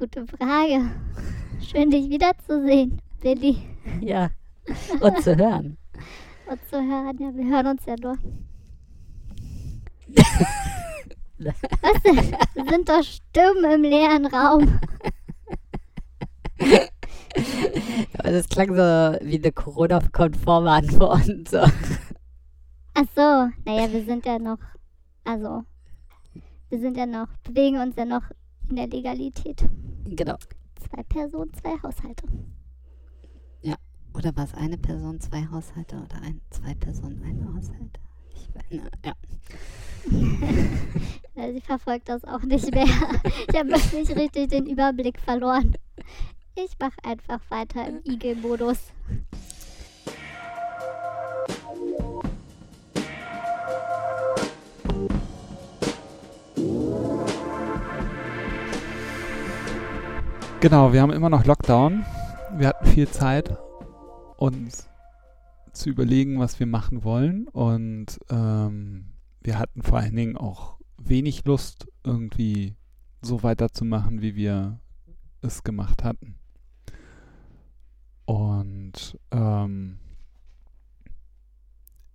Gute Frage. Schön, dich wiederzusehen, Billy. Ja. Und zu hören. Und zu hören. Ja, wir hören uns ja nur. Was denn? Wir sind doch Stimmen im leeren Raum. Aber das klang so wie eine Corona-konforme Antwort. So. Ach so, naja, wir sind ja noch, also, wir sind ja noch, bewegen uns ja noch in der Legalität. Genau. Zwei Personen, zwei Haushalte. Oder war es eine Person, zwei Haushalte oder ein, zwei Personen, ein Haushalt? Ich meine, ja. Ja, Sie verfolgt das auch nicht mehr. Ich habe nicht richtig den Überblick verloren. Ich mache einfach weiter im Igel-Modus. Genau, wir haben immer noch Lockdown. Wir hatten viel Zeit, uns zu überlegen, was wir machen wollen. Und ähm, wir hatten vor allen Dingen auch wenig Lust, irgendwie so weiterzumachen, wie wir es gemacht hatten. Und ähm,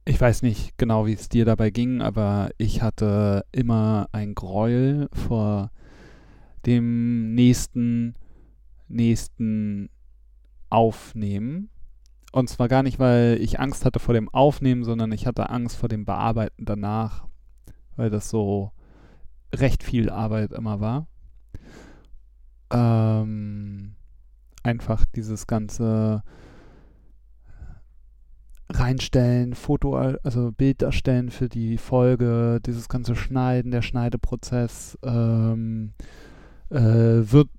ich weiß nicht genau, wie es dir dabei ging, aber ich hatte immer ein Gräuel vor dem nächsten, nächsten Aufnehmen. Und zwar gar nicht, weil ich Angst hatte vor dem Aufnehmen, sondern ich hatte Angst vor dem Bearbeiten danach, weil das so recht viel Arbeit immer war. Ähm, einfach dieses ganze reinstellen, Foto, also Bild erstellen für die Folge, dieses ganze Schneiden, der Schneideprozess, ähm, äh, wird,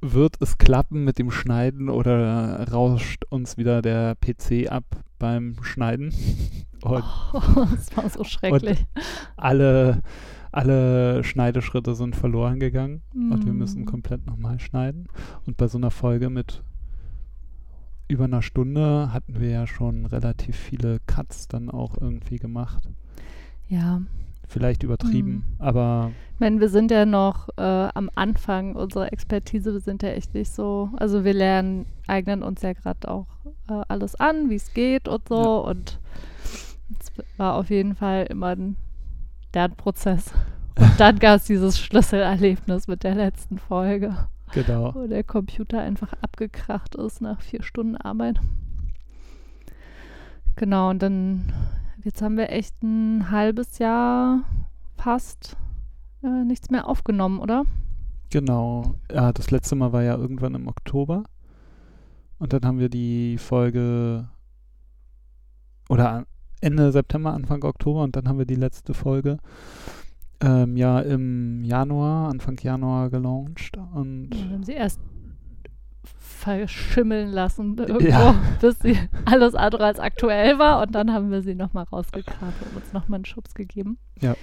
wird es klappen mit dem Schneiden oder rauscht uns wieder der PC ab beim Schneiden? Und Oh, das war so schrecklich. alle, alle Schneideschritte sind verloren gegangen und wir müssen Mm. komplett nochmal schneiden. Und bei so einer Folge mit über einer Stunde hatten wir ja schon relativ viele Cuts dann auch irgendwie gemacht. Ja, Vielleicht übertrieben, Mhm. aber ich meine, wir sind ja noch äh, am Anfang unserer Expertise. Wir sind ja echt nicht so, also wir lernen, eignen uns ja gerade auch äh, alles an, wie es geht und so. Ja. Und es war auf jeden Fall immer ein Lernprozess. Und dann gab es dieses Schlüsselerlebnis mit der letzten Folge, genau. wo der Computer einfach abgekracht ist nach vier Stunden Arbeit. Genau, und dann, jetzt haben wir echt ein halbes Jahr fast äh, nichts mehr aufgenommen, oder? Genau. Ja, das letzte Mal war ja irgendwann im Oktober. Und dann haben wir die Folge oder Ende September, Anfang Oktober und dann haben wir die letzte Folge ähm, ja im Januar, Anfang Januar gelauncht. Und Wir haben sie erst verschimmeln lassen, irgendwo, Ja. bis sie alles andere als aktuell war. Und dann haben wir sie nochmal rausgekramt und uns nochmal einen Schubs gegeben. Ja.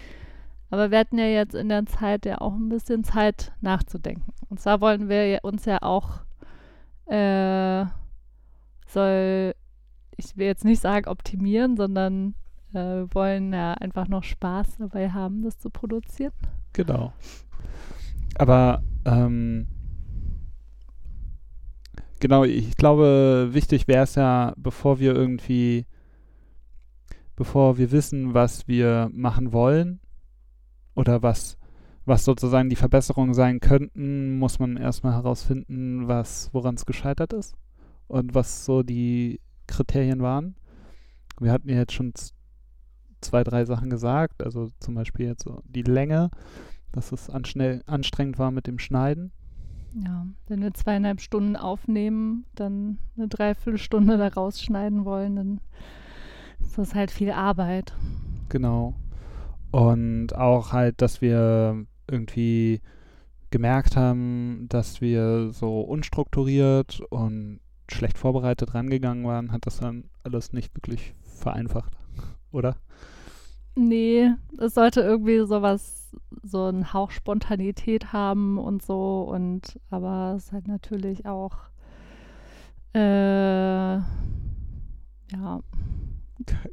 Aber wir hatten ja jetzt in der Zeit ja auch ein bisschen Zeit nachzudenken. Und zwar wollen wir uns ja auch, äh, soll, ich will jetzt nicht sagen optimieren, sondern äh, wir wollen ja einfach noch Spaß dabei haben, das zu produzieren. Genau. Aber ähm, genau, ich glaube, wichtig wäre es ja, bevor wir irgendwie, bevor wir wissen, was wir machen wollen oder was, was sozusagen die Verbesserungen sein könnten, muss man erstmal herausfinden, was, woran es gescheitert ist und was so die Kriterien waren. Wir hatten ja jetzt schon zwei, drei Sachen gesagt, also zum Beispiel jetzt so die Länge, dass es anstrengend war mit dem Schneiden. Ja, wenn wir zweieinhalb Stunden aufnehmen, dann eine Dreiviertelstunde da rausschneiden wollen, dann ist das halt viel Arbeit. Genau. Und auch halt, dass wir irgendwie gemerkt haben, dass wir so unstrukturiert und schlecht vorbereitet rangegangen waren, hat das dann alles nicht wirklich vereinfacht, oder? Nee, es sollte irgendwie sowas, so einen Hauch Spontanität haben und so und aber es ist halt natürlich auch äh, ja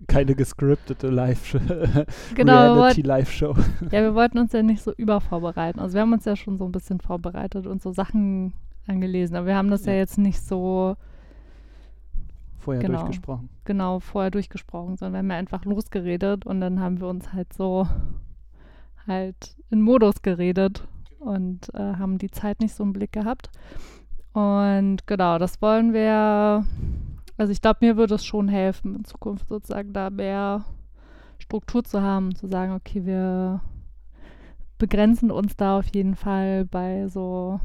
Keine gescriptete Live Genau, wir Reality wollten, Live-Show. ja, wir wollten uns ja nicht so übervorbereiten. Also wir haben uns ja schon so ein bisschen vorbereitet und so Sachen angelesen, aber wir haben das ja, Ja. jetzt nicht so Vorher Genau. durchgesprochen. genau vorher durchgesprochen, sondern wir haben ja einfach losgeredet und dann haben wir uns halt so halt in Modus geredet und äh, haben die Zeit nicht so im Blick gehabt. Und genau, das wollen wir, also ich glaube, mir würde es schon helfen, in Zukunft sozusagen da mehr Struktur zu haben, zu sagen, okay, wir begrenzen uns da auf jeden Fall bei so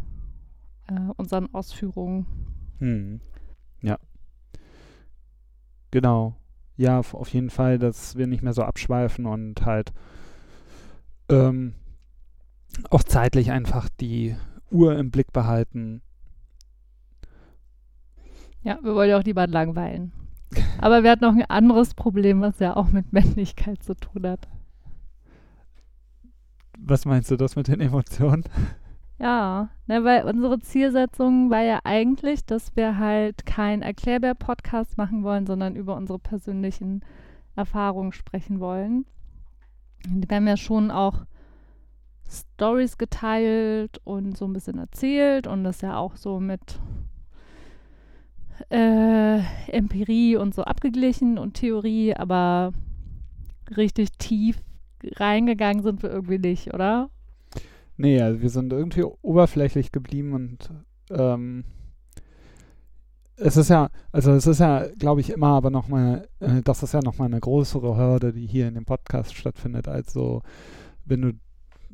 äh, unseren Ausführungen. Hm. Ja. Genau. Ja, auf jeden Fall, dass wir nicht mehr so abschweifen und halt ähm, auch zeitlich einfach die Uhr im Blick behalten. Ja, wir wollen ja auch niemanden langweilen. Aber wir hatten noch ein anderes Problem, was ja auch mit Männlichkeit zu tun hat. Was meinst du das mit den Emotionen? Ja, ne, weil unsere Zielsetzung war ja eigentlich, dass wir halt kein Erklärbär-Podcast machen wollen, sondern über unsere persönlichen Erfahrungen sprechen wollen. Wir haben ja schon auch Stories geteilt und so ein bisschen erzählt und das ja auch so mit äh, Empirie und so abgeglichen und Theorie, aber richtig tief reingegangen sind wir irgendwie nicht, oder? Nee, also wir sind irgendwie oberflächlich geblieben und ähm, es ist ja, also es ist ja, glaube ich, immer aber nochmal, äh, das ist ja nochmal eine größere Hürde, die hier in dem Podcast stattfindet, als so, wenn du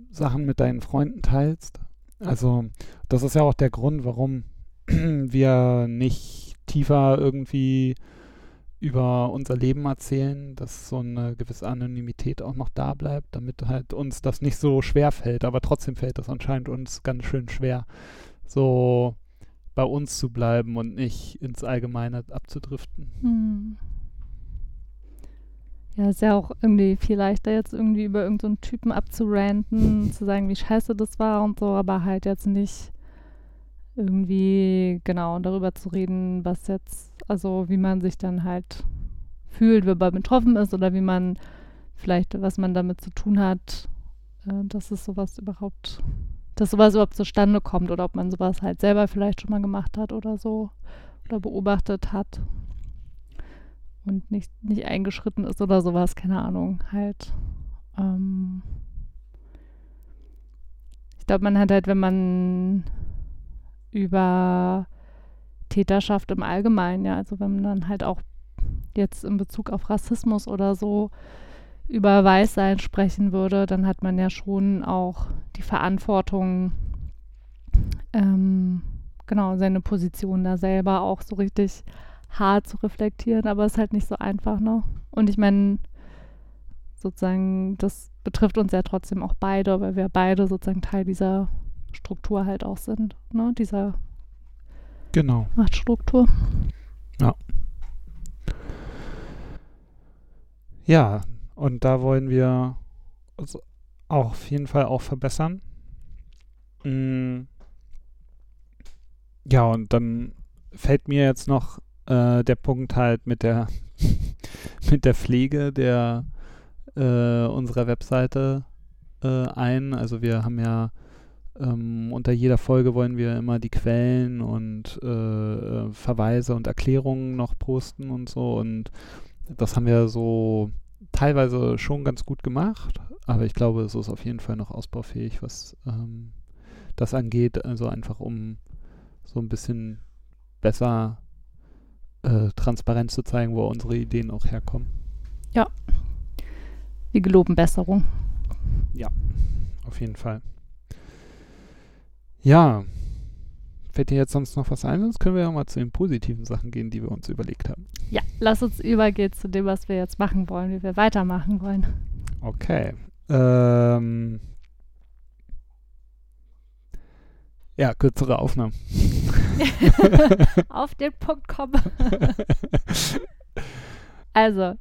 Sachen mit deinen Freunden teilst. Also das ist ja auch der Grund, warum wir nicht tiefer irgendwie über unser Leben erzählen, dass so eine gewisse Anonymität auch noch da bleibt, damit halt uns das nicht so schwer fällt. Aber trotzdem fällt es anscheinend uns ganz schön schwer, so bei uns zu bleiben und nicht ins Allgemeine abzudriften. Hm. Ja, ist ja auch irgendwie viel leichter, jetzt irgendwie über irgendeinen Typen abzuranten, zu sagen, wie scheiße das war und so, aber halt jetzt nicht irgendwie, genau, darüber zu reden, was jetzt, also wie man sich dann halt fühlt, wenn man betroffen ist oder wie man vielleicht, was man damit zu tun hat, äh, dass es sowas überhaupt, dass sowas überhaupt zustande kommt oder ob man sowas halt selber vielleicht schon mal gemacht hat oder so oder beobachtet hat und nicht, nicht eingeschritten ist oder sowas, keine Ahnung, halt. Ähm ich glaube, man hat halt, wenn man über Täterschaft im Allgemeinen, ja, also wenn man dann halt auch jetzt in Bezug auf Rassismus oder so über Weißsein sprechen würde, dann hat man ja schon auch die Verantwortung, ähm, genau, seine Position da selber auch so richtig hart zu reflektieren, aber es ist halt nicht so einfach, ne? Und ich meine, sozusagen, das betrifft uns ja trotzdem auch beide, weil wir beide sozusagen Teil dieser Struktur halt auch sind, ne? Dieser Genau. Machtstruktur. Ja, und da wollen wir uns auch auf jeden Fall auch verbessern. Mm. Ja, und dann fällt mir jetzt noch äh, der Punkt halt mit der mit der Pflege der äh, unserer Webseite äh, ein. Also wir haben ja ähm, unter jeder Folge wollen wir immer die Quellen und äh, äh, Verweise und Erklärungen noch posten und so und das haben wir so teilweise schon ganz gut gemacht, aber ich glaube, es ist auf jeden Fall noch ausbaufähig, was ähm, das angeht. Also einfach um so ein bisschen besser äh, transparent zu zeigen, wo unsere Ideen auch herkommen. Wir geloben Besserung. Auf jeden Fall. Ja. Fällt dir jetzt sonst noch was ein? Sonst können wir ja mal zu den positiven Sachen gehen, die wir uns überlegt haben. Ja, lass uns übergehen zu dem, was wir jetzt machen wollen, wie wir weitermachen wollen. Okay. Ähm. Ja, kürzere Aufnahmen. Auf den Punkt kommen. Also,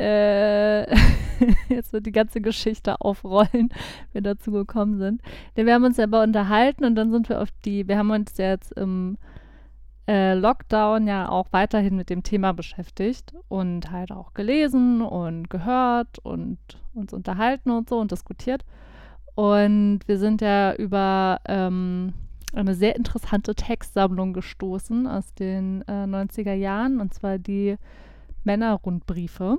äh, jetzt wird die ganze Geschichte aufrollen, wie wir dazu gekommen sind. Denn wir haben uns ja aber unterhalten und dann sind wir auf die, wir haben uns ja jetzt im äh, Lockdown ja auch weiterhin mit dem Thema beschäftigt und halt auch gelesen und gehört und uns unterhalten und so und diskutiert. Und wir sind ja über ähm, eine sehr interessante Textsammlung gestoßen aus den äh, 90er Jahren, und zwar die Männerrundbriefe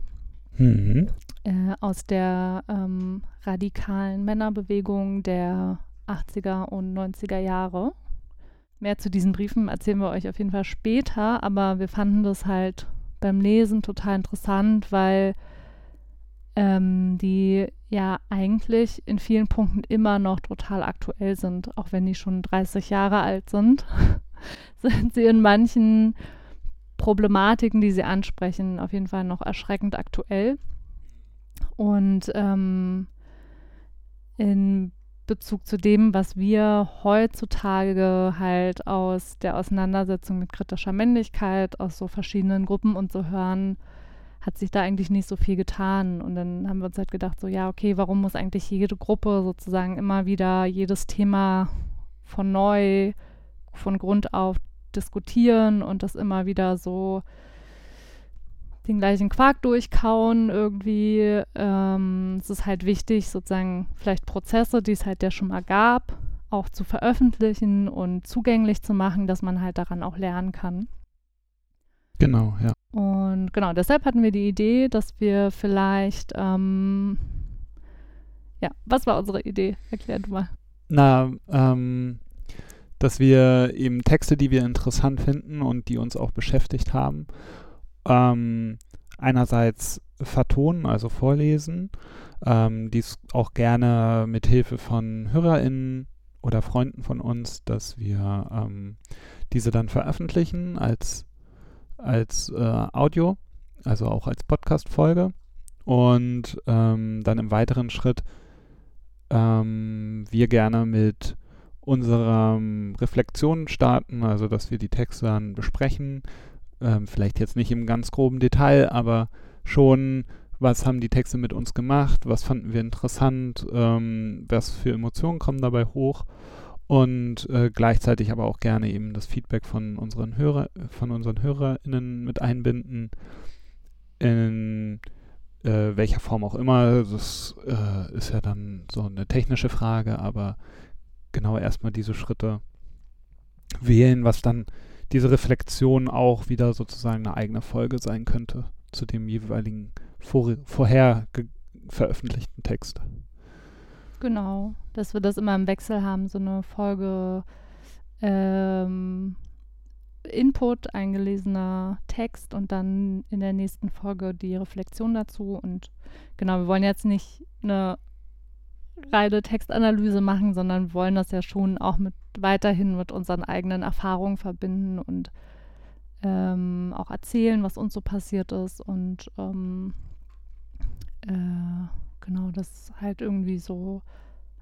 Mhm. äh, aus der ähm, radikalen Männerbewegung der 80er und 90er Jahre. Mehr zu diesen Briefen erzählen wir euch auf jeden Fall später, aber wir fanden das halt beim Lesen total interessant, weil ähm, die ja eigentlich in vielen Punkten immer noch total aktuell sind, auch wenn die schon 30 Jahre alt sind, sind sie in manchen Problematiken, die sie ansprechen, auf jeden Fall noch erschreckend aktuell. Und ähm, in Bezug zu dem, was wir heutzutage halt aus der Auseinandersetzung mit kritischer Männlichkeit, aus so verschiedenen Gruppen und so hören, hat sich da eigentlich nicht so viel getan. Und dann haben wir uns halt gedacht, so ja, okay, warum muss eigentlich jede Gruppe sozusagen immer wieder jedes Thema von neu, von Grund auf diskutieren und das immer wieder so den gleichen Quark durchkauen irgendwie. Ähm, es ist halt wichtig, sozusagen vielleicht Prozesse, die es halt ja schon mal gab, auch zu veröffentlichen und zugänglich zu machen, dass man halt daran auch lernen kann. Genau, ja. Und genau, deshalb hatten wir die Idee, dass wir vielleicht, ähm, ja, was war unsere Idee? Erklär du mal. Na, ähm, dass wir eben Texte, die wir interessant finden und die uns auch beschäftigt haben, ähm, einerseits vertonen, also vorlesen, ähm, dies auch gerne mit Hilfe von HörerInnen oder Freunden von uns, dass wir ähm, diese dann veröffentlichen als, als äh, Audio, also auch als Podcast-Folge. Und ähm, dann im weiteren Schritt ähm, wir gerne mit unserer Reflexion starten, also dass wir die Texte dann besprechen, ähm, vielleicht jetzt nicht im ganz groben Detail, aber schon, was haben die Texte mit uns gemacht, was fanden wir interessant, ähm, was für Emotionen kommen dabei hoch? Und äh, gleichzeitig aber auch gerne eben das Feedback von unseren Hörer, von unseren HörerInnen mit einbinden, in äh, welcher Form auch immer. Das äh, ist ja dann so eine technische Frage, aber genau erstmal diese Schritte wählen, was dann diese Reflexion auch wieder sozusagen eine eigene Folge sein könnte zu dem jeweiligen vor, vorher veröffentlichten Text. Genau, dass wir das immer im Wechsel haben, so eine Folge ähm, Input, eingelesener Text und dann in der nächsten Folge die Reflexion dazu. Und genau, wir wollen jetzt nicht eine reine Textanalyse machen, sondern wollen das ja schon auch mit weiterhin mit unseren eigenen Erfahrungen verbinden und ähm, auch erzählen, was uns so passiert ist und ähm, äh, genau das halt irgendwie so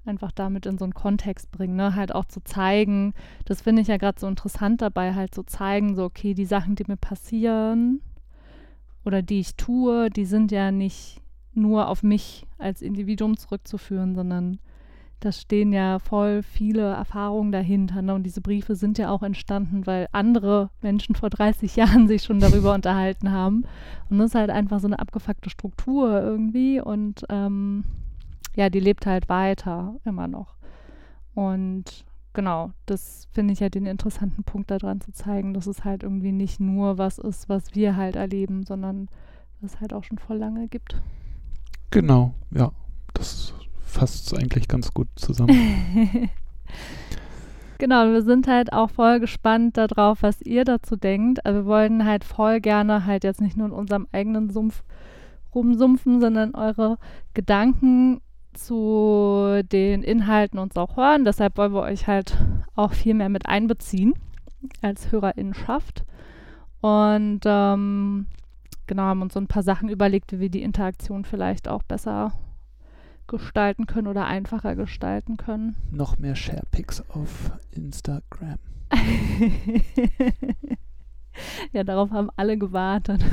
einfach damit in so einen Kontext bringen, ne? halt auch zu zeigen, das finde ich ja gerade so interessant dabei, halt zu zeigen, so okay, die Sachen, die mir passieren oder die ich tue, die sind ja nicht nur auf mich als Individuum zurückzuführen, sondern da stehen ja voll viele Erfahrungen dahinter. Ne? Und diese Briefe sind ja auch entstanden, weil andere Menschen vor 30 Jahren sich schon darüber unterhalten haben. Und das ist halt einfach so eine abgefuckte Struktur irgendwie. Und ähm, ja, die lebt halt weiter immer noch. Und genau, das finde ich halt den interessanten Punkt daran zu zeigen, dass es halt irgendwie nicht nur was ist, was wir halt erleben, sondern was halt auch schon voll lange gibt. Genau, ja. Das fasst es eigentlich ganz gut zusammen. genau, wir sind halt auch voll gespannt darauf, was ihr dazu denkt. Also wir wollen halt voll gerne halt jetzt nicht nur in unserem eigenen Sumpf rumsumpfen, sondern eure Gedanken zu den Inhalten uns auch hören. Deshalb wollen wir euch halt auch viel mehr mit einbeziehen als Hörerinnenschaft. Und ähm, genau, haben uns so ein paar Sachen überlegt, wie wir die Interaktion vielleicht auch besser gestalten können oder einfacher gestalten können. Noch mehr Sharepics auf Instagram. ja, darauf haben alle gewartet.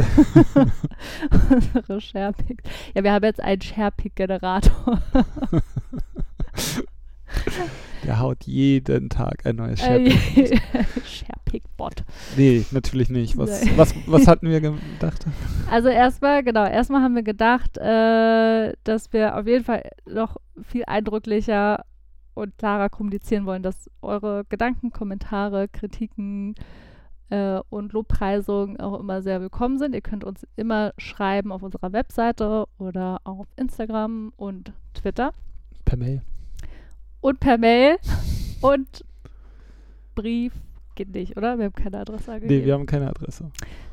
Unsere Sharepics. Ja, wir haben jetzt einen Sharepic-Generator. Der haut jeden Tag ein neues Äh, SharePick-Bot. nee, natürlich nicht. Was, Nee. was, was hatten wir gedacht? Also erstmal, genau, erstmal haben wir gedacht, äh, dass wir auf jeden Fall noch viel eindrücklicher und klarer kommunizieren wollen, dass eure Gedanken, Kommentare, Kritiken äh, und Lobpreisungen auch immer sehr willkommen sind. Ihr könnt uns immer schreiben auf unserer Webseite oder auf Instagram und Twitter Per Mail. und per Mail und Brief geht nicht, oder? Wir haben keine Adresse angegeben. Nee, wir haben keine Adresse.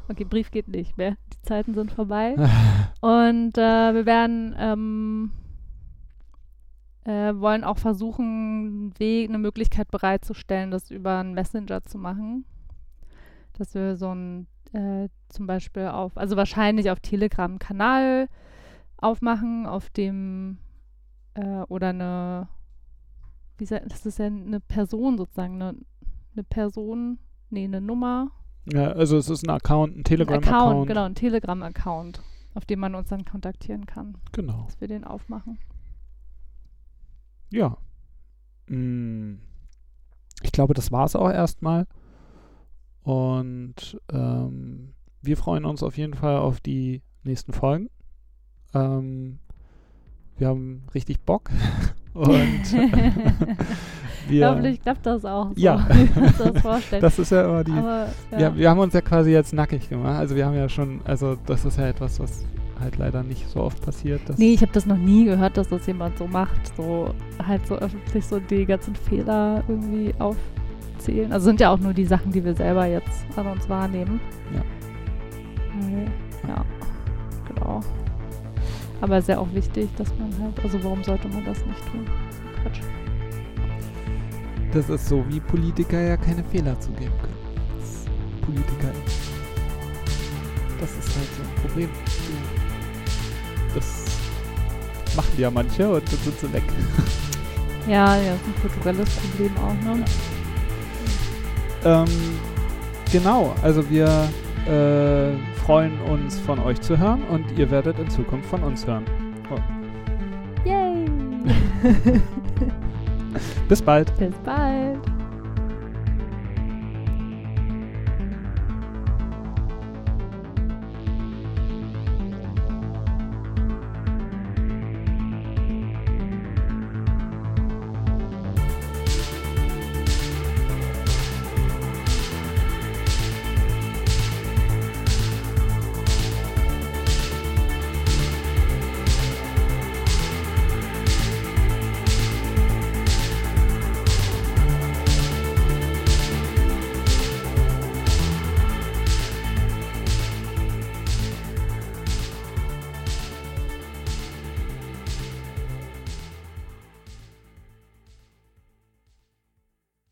Okay, Brief geht nicht mehr. Die Zeiten sind vorbei. Und äh, wir werden ähm, äh, wollen auch versuchen, Weg, eine Möglichkeit bereitzustellen, das über einen Messenger zu machen. Dass wir so ein äh, zum Beispiel auf, also wahrscheinlich auf Telegram einen Kanal aufmachen, auf dem äh, oder eine, wie sagt, das ist ja eine Person sozusagen, eine, eine Person, nee, eine Nummer, ja, also es ist ein Account, ein Telegram-Account. Account, genau, ein Telegram-Account, auf dem man uns dann kontaktieren kann, Genau. dass wir den aufmachen. Ja. Mm. Ich glaube, das war es auch erstmal. Und ähm, wir freuen uns auf jeden Fall auf die nächsten Folgen. Ähm, wir haben richtig Bock. Und wir, Hoffentlich klappt das auch. So, Ja. das das ist ja immer die. Aber, ja. Ja, wir haben uns ja quasi jetzt nackig gemacht. Also wir haben ja schon, also das ist ja etwas, was halt leider nicht so oft passiert. Nee, ich habe das noch nie gehört, dass das jemand so macht. So halt so öffentlich so die ganzen Fehler irgendwie aufzählen. Also sind ja auch nur die Sachen, die wir selber jetzt an uns wahrnehmen. Ja. Weil, ja, genau. Aber ist ja auch wichtig, dass man halt, also warum sollte man das nicht tun? Quatsch. Das ist so, wie Politiker ja keine Fehler zugeben können. Das Politiker. Das ist halt so ein Problem. Das machen ja manche und dann sind sie weg. Ja, ja, ist ein kulturelles Problem auch, ne? Ähm, genau, also wir äh, freuen uns von euch zu hören und ihr werdet in Zukunft von uns hören. Yay! Bis bald. Bis bald!